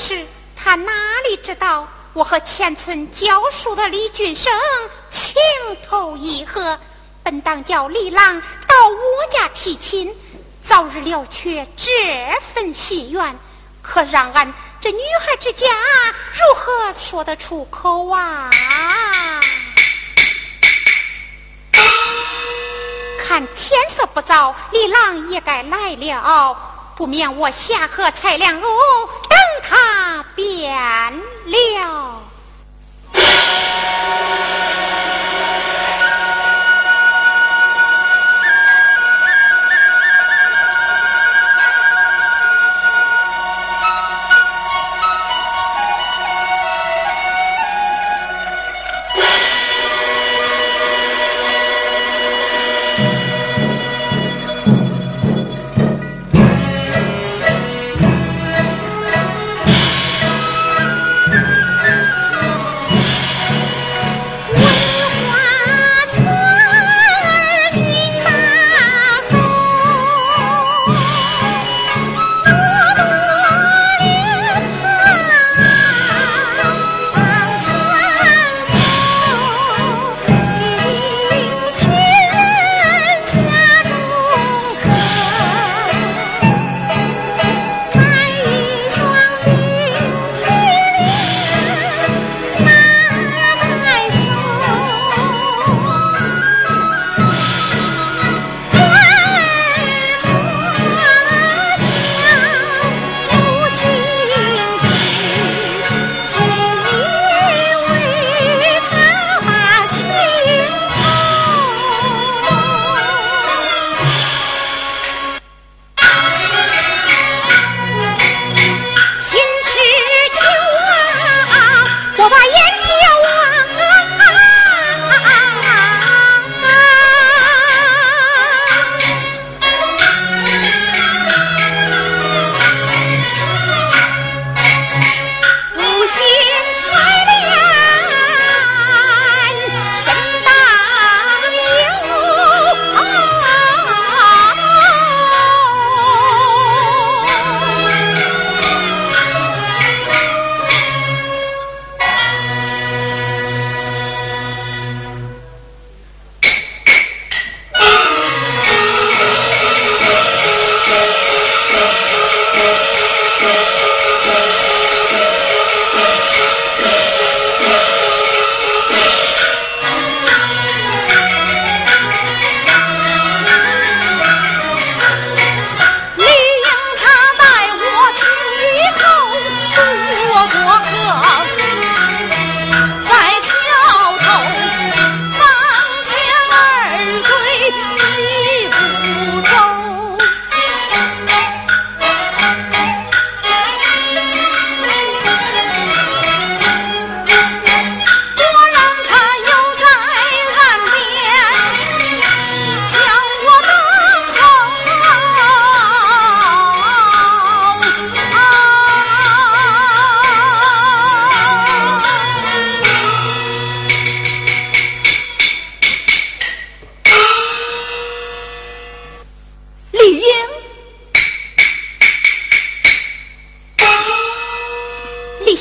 是他哪里知道，我和前村教书的李俊生情投意合，本当叫李郎到我家提亲，早日了却这份心愿。可让俺这女孩之家如何说得出口啊？看天色不早，李郎也该来了，不免我下河采莲哦，等他变了。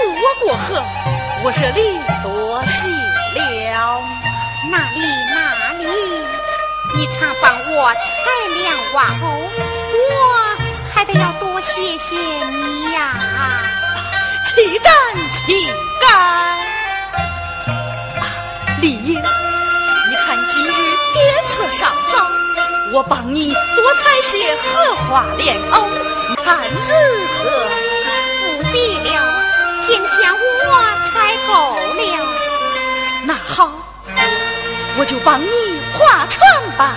渡我过河，我这里多谢了。哪里哪里，你常帮我采莲藕，我还得要多谢谢你呀。岂敢岂敢！李英，你看今日天色尚早，我帮你多采些荷花莲藕，你看如何？我就帮你划船吧。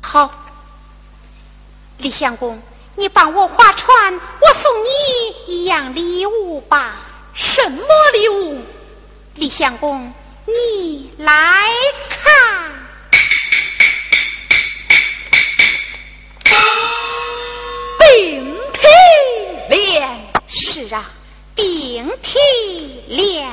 好，李相公。你帮我划船，我送你一样礼物吧。什么礼物？李相公，你来看。冰体莲。是啊，冰体莲。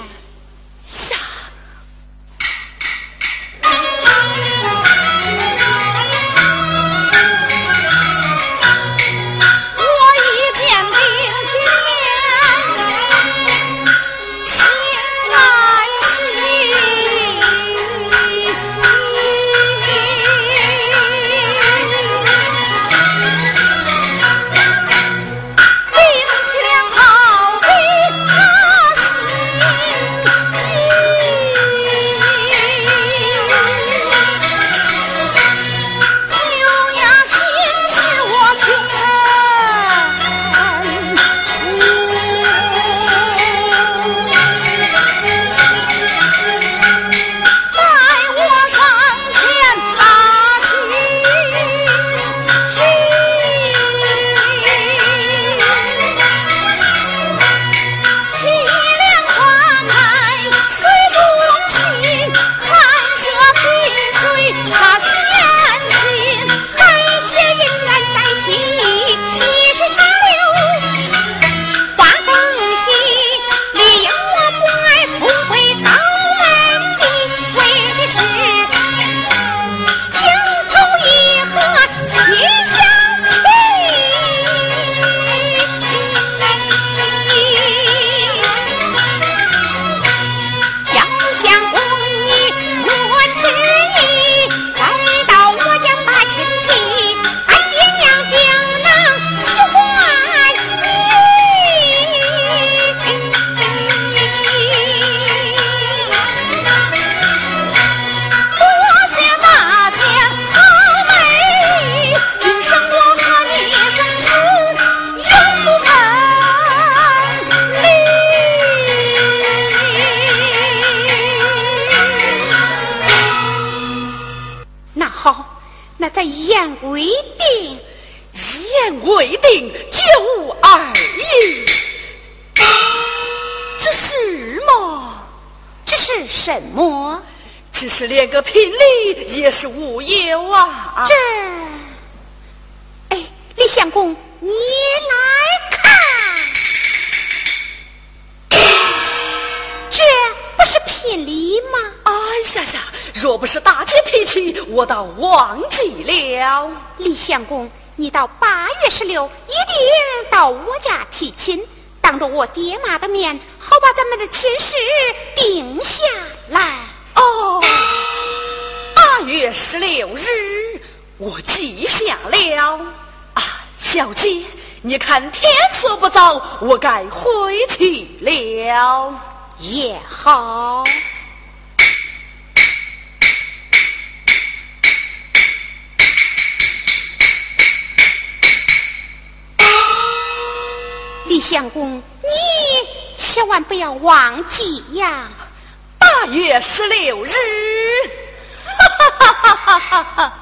相公，你到八月十六一定到我家提亲，当着我爹妈的面，好把咱们的亲事定下来。哦，八月十六日，我记下了。啊，小姐，你看天色不早，我该回去了。也好，相公，你千万不要忘记呀。八月十六日，哈哈哈哈哈哈！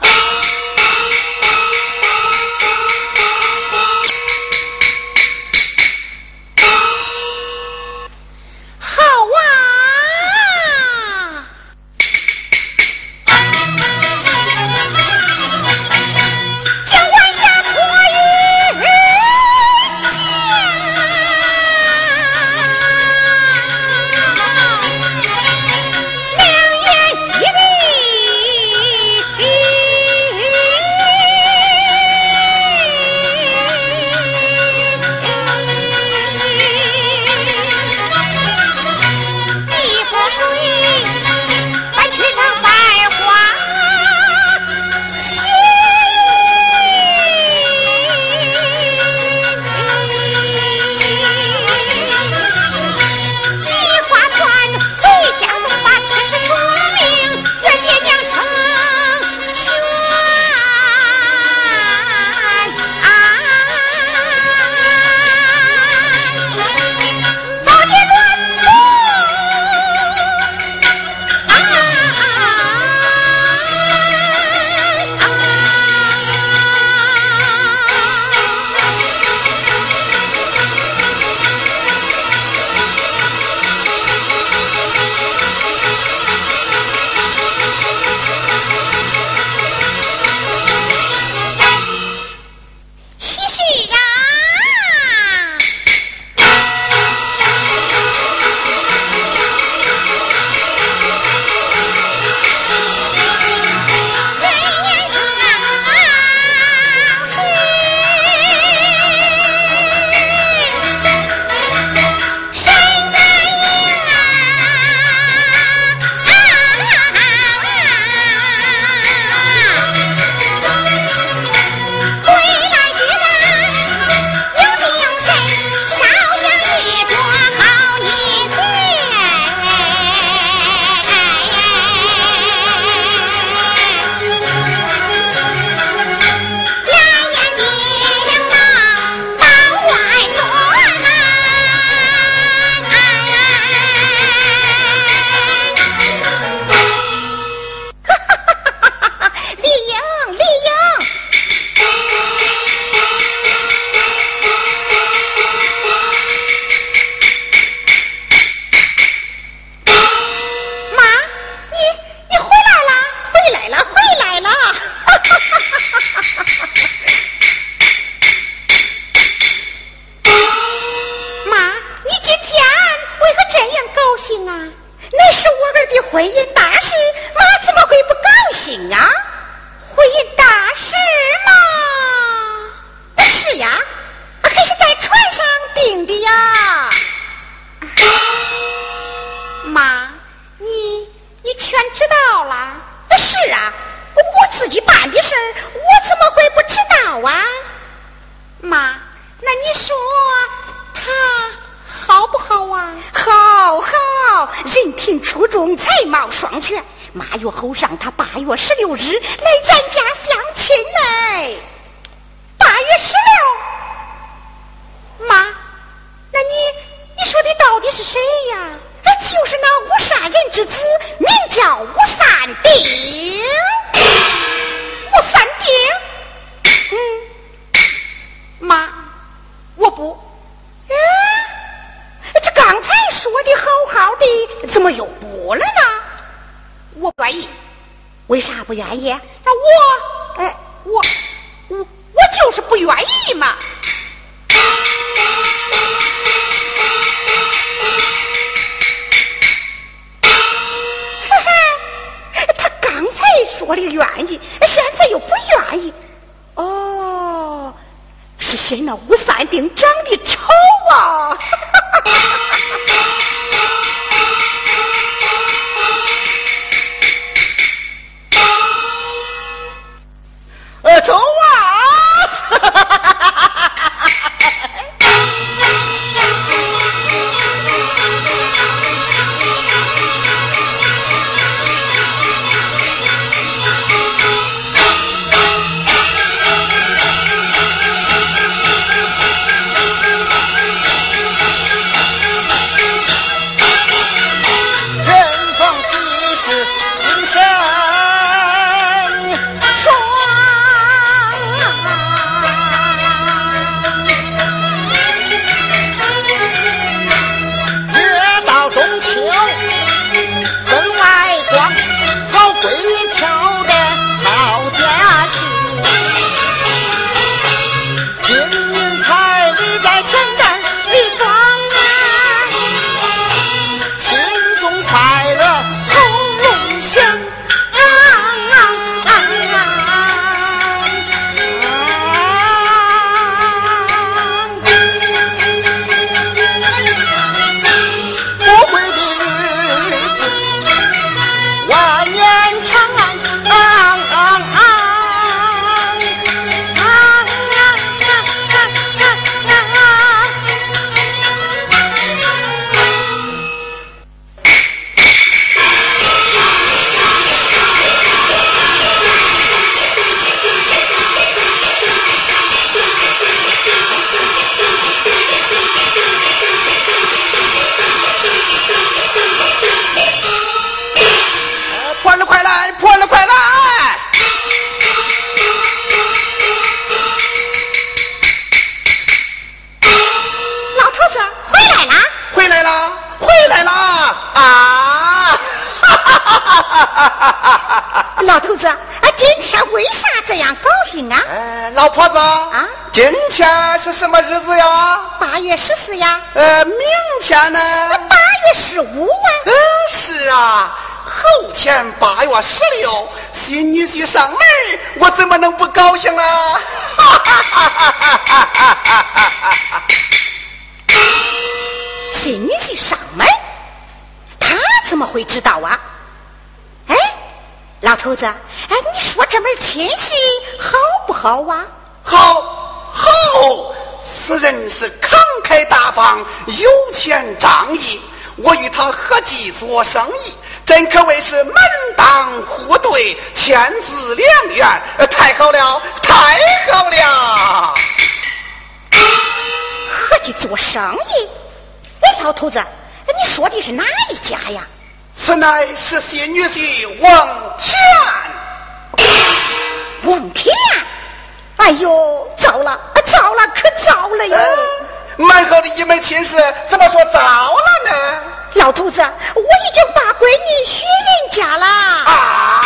为啥不愿意？那我，哎，我，我，我就是不愿意嘛。嘿嘿，他刚才说的愿意，现在又不愿意。哦，是嫌那吴三丁长得丑啊？新女婿上门，我怎么能不高兴呢？哈哈哈哈哈哈！新女婿上门，他怎么会知道啊？哎，老头子，哎，你说这门亲事好不好啊？好。好，此人是慷慨大方、有钱仗义，我与他合计做生意，真可谓是门当户对、天赐良缘。太好了，太好了！合计做生意？哎，老头子，你说的是哪一家呀？此乃是新女婿王田。王田。哎呦，糟了，糟了，可糟了呀！蛮好的一门亲事，怎么说糟了呢？老头子，我已经把闺女许人家啦。啊！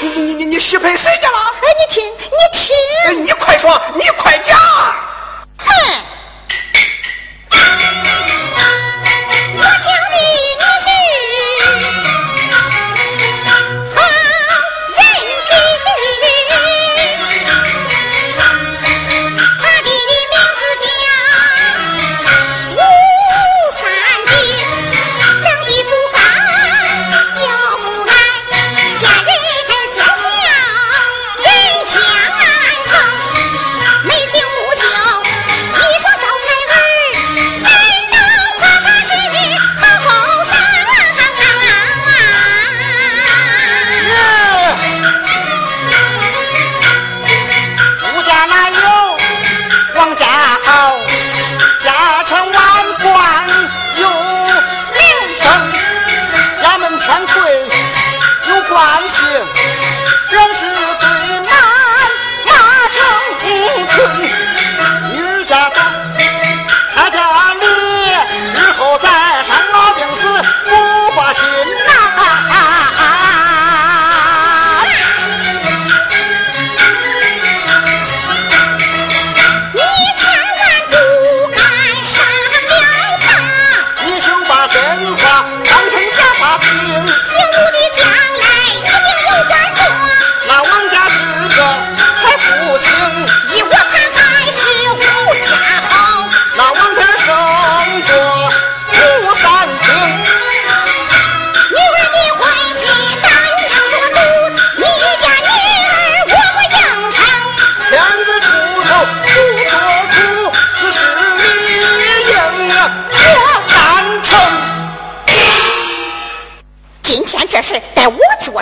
你你你你你许配谁家了？哎，你听，你听，哎你快说，你快讲。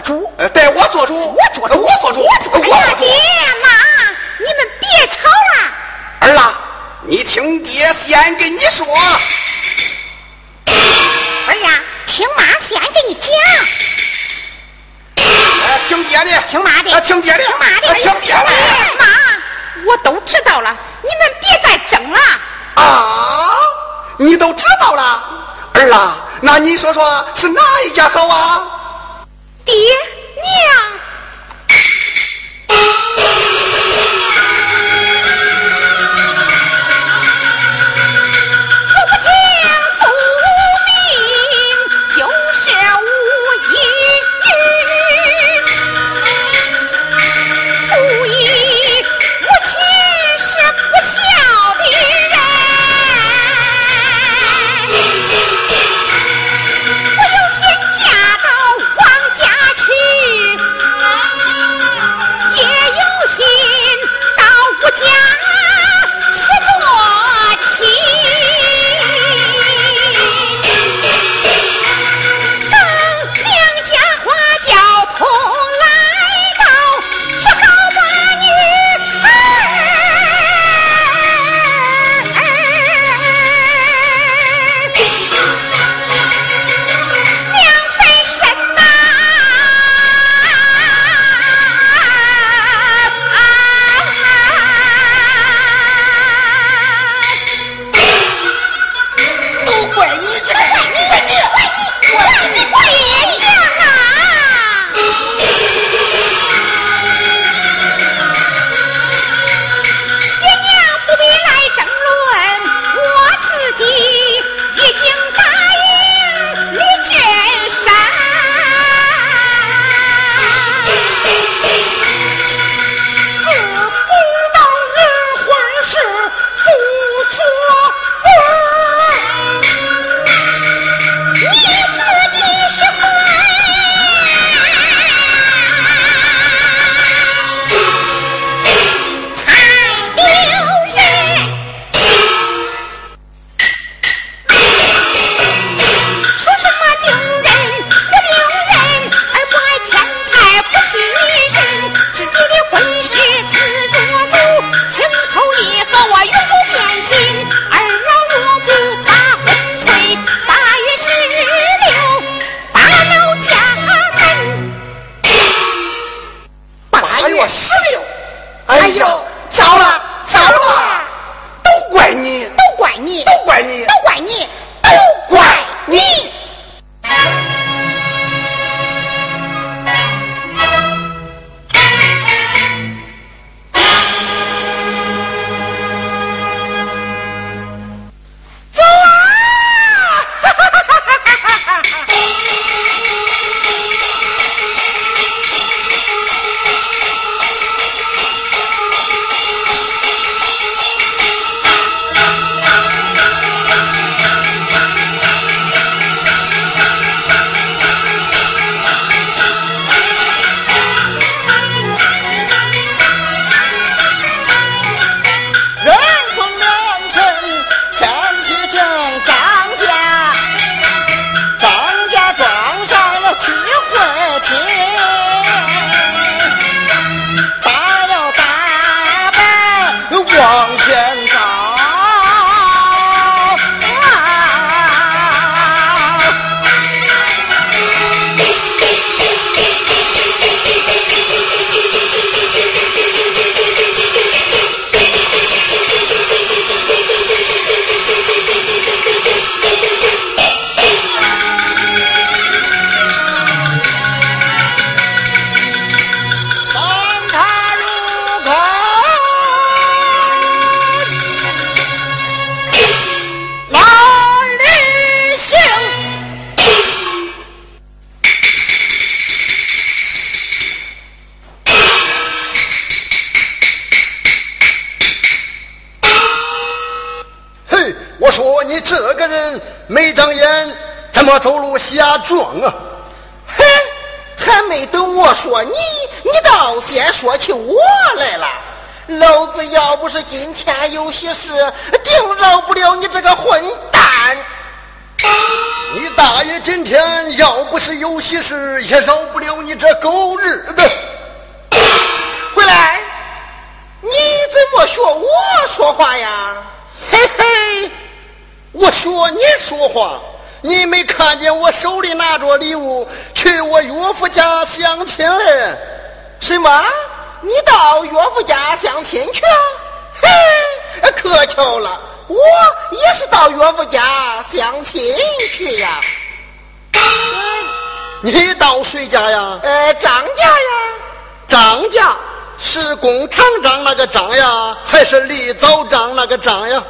主，呃，代我做主，我做主，我做主，我做主。哎呀，爹妈，你们别吵了。儿啊，你听爹先跟你说。儿啊，听妈先给你讲。哎，听爹的，听妈的，听爹的，听妈的，听爹的。妈，我都知道了，你们别再争了。啊，你都知道了，儿啊，那你说说是哪一家好啊？你坏你坏你坏你坏你！没长眼，怎么走路瞎撞啊？哼，还没等我说你，你倒先说起我来了。老子要不是今天有喜事，定饶不了你这个混蛋。你大爷今天要不是有喜事，也饶不了你这狗日的。回来，你怎么学我说话呀？嘿嘿，我学你说话，你没看见我手里拿着礼物去我岳父家相亲嘞？什么？你到岳父家相亲去？嘿，可巧了，我也是到岳父家相亲去呀。你到谁家呀？呃，张家呀。张家是工厂张那个张呀，还是李早张那个张呀？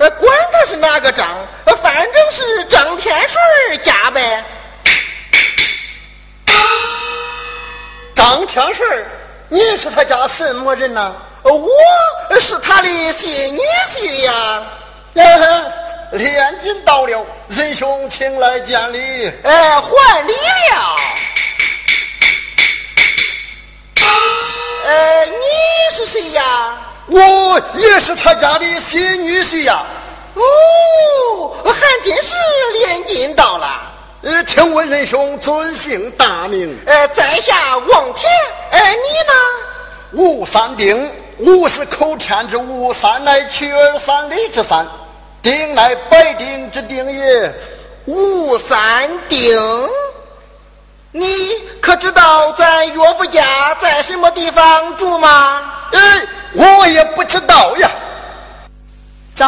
呃，管他是哪个张，反正是张天顺家呗。张天顺。你是他家什么人呐？我是他的新女婿呀。连襟到了，仁兄请来见礼。哎，还礼了。呃，你是谁呀？我也是他家的新女婿呀。哦，还真是连襟到了。呃，请问仁兄尊姓大名？呃，在下王田。呃，你呢？吴三丁。吴是口天之吴，三乃取而三里之三，丁乃百丁之丁也。吴三丁，你可知道咱岳父家在什么地方住吗？哎，我也不知道呀。走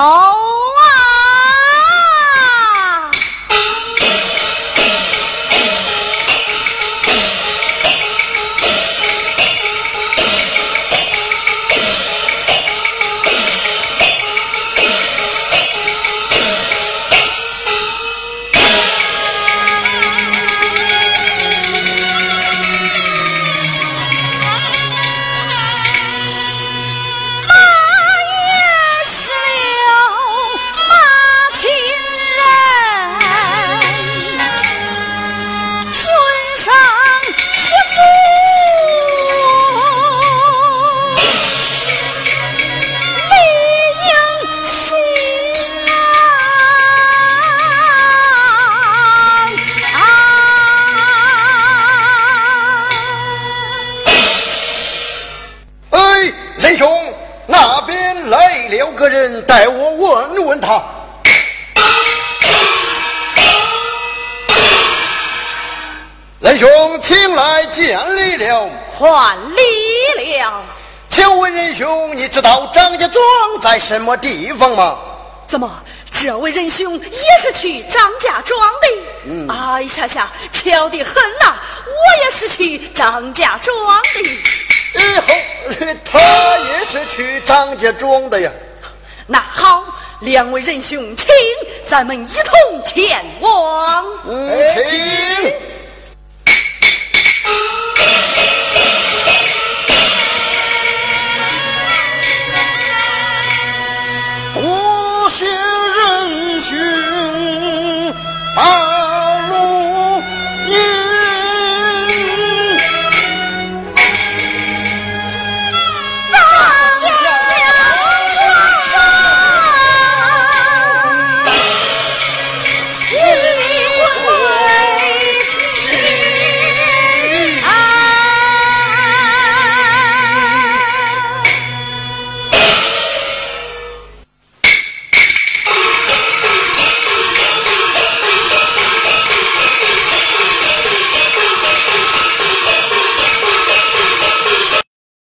什么地方吗？怎么，这位仁兄也是去张家庄的？嗯。哎呀呀，巧得很呐！我也是去张家庄的。以后他也是去张家庄的呀。那好，两位仁兄，请咱们一同前往。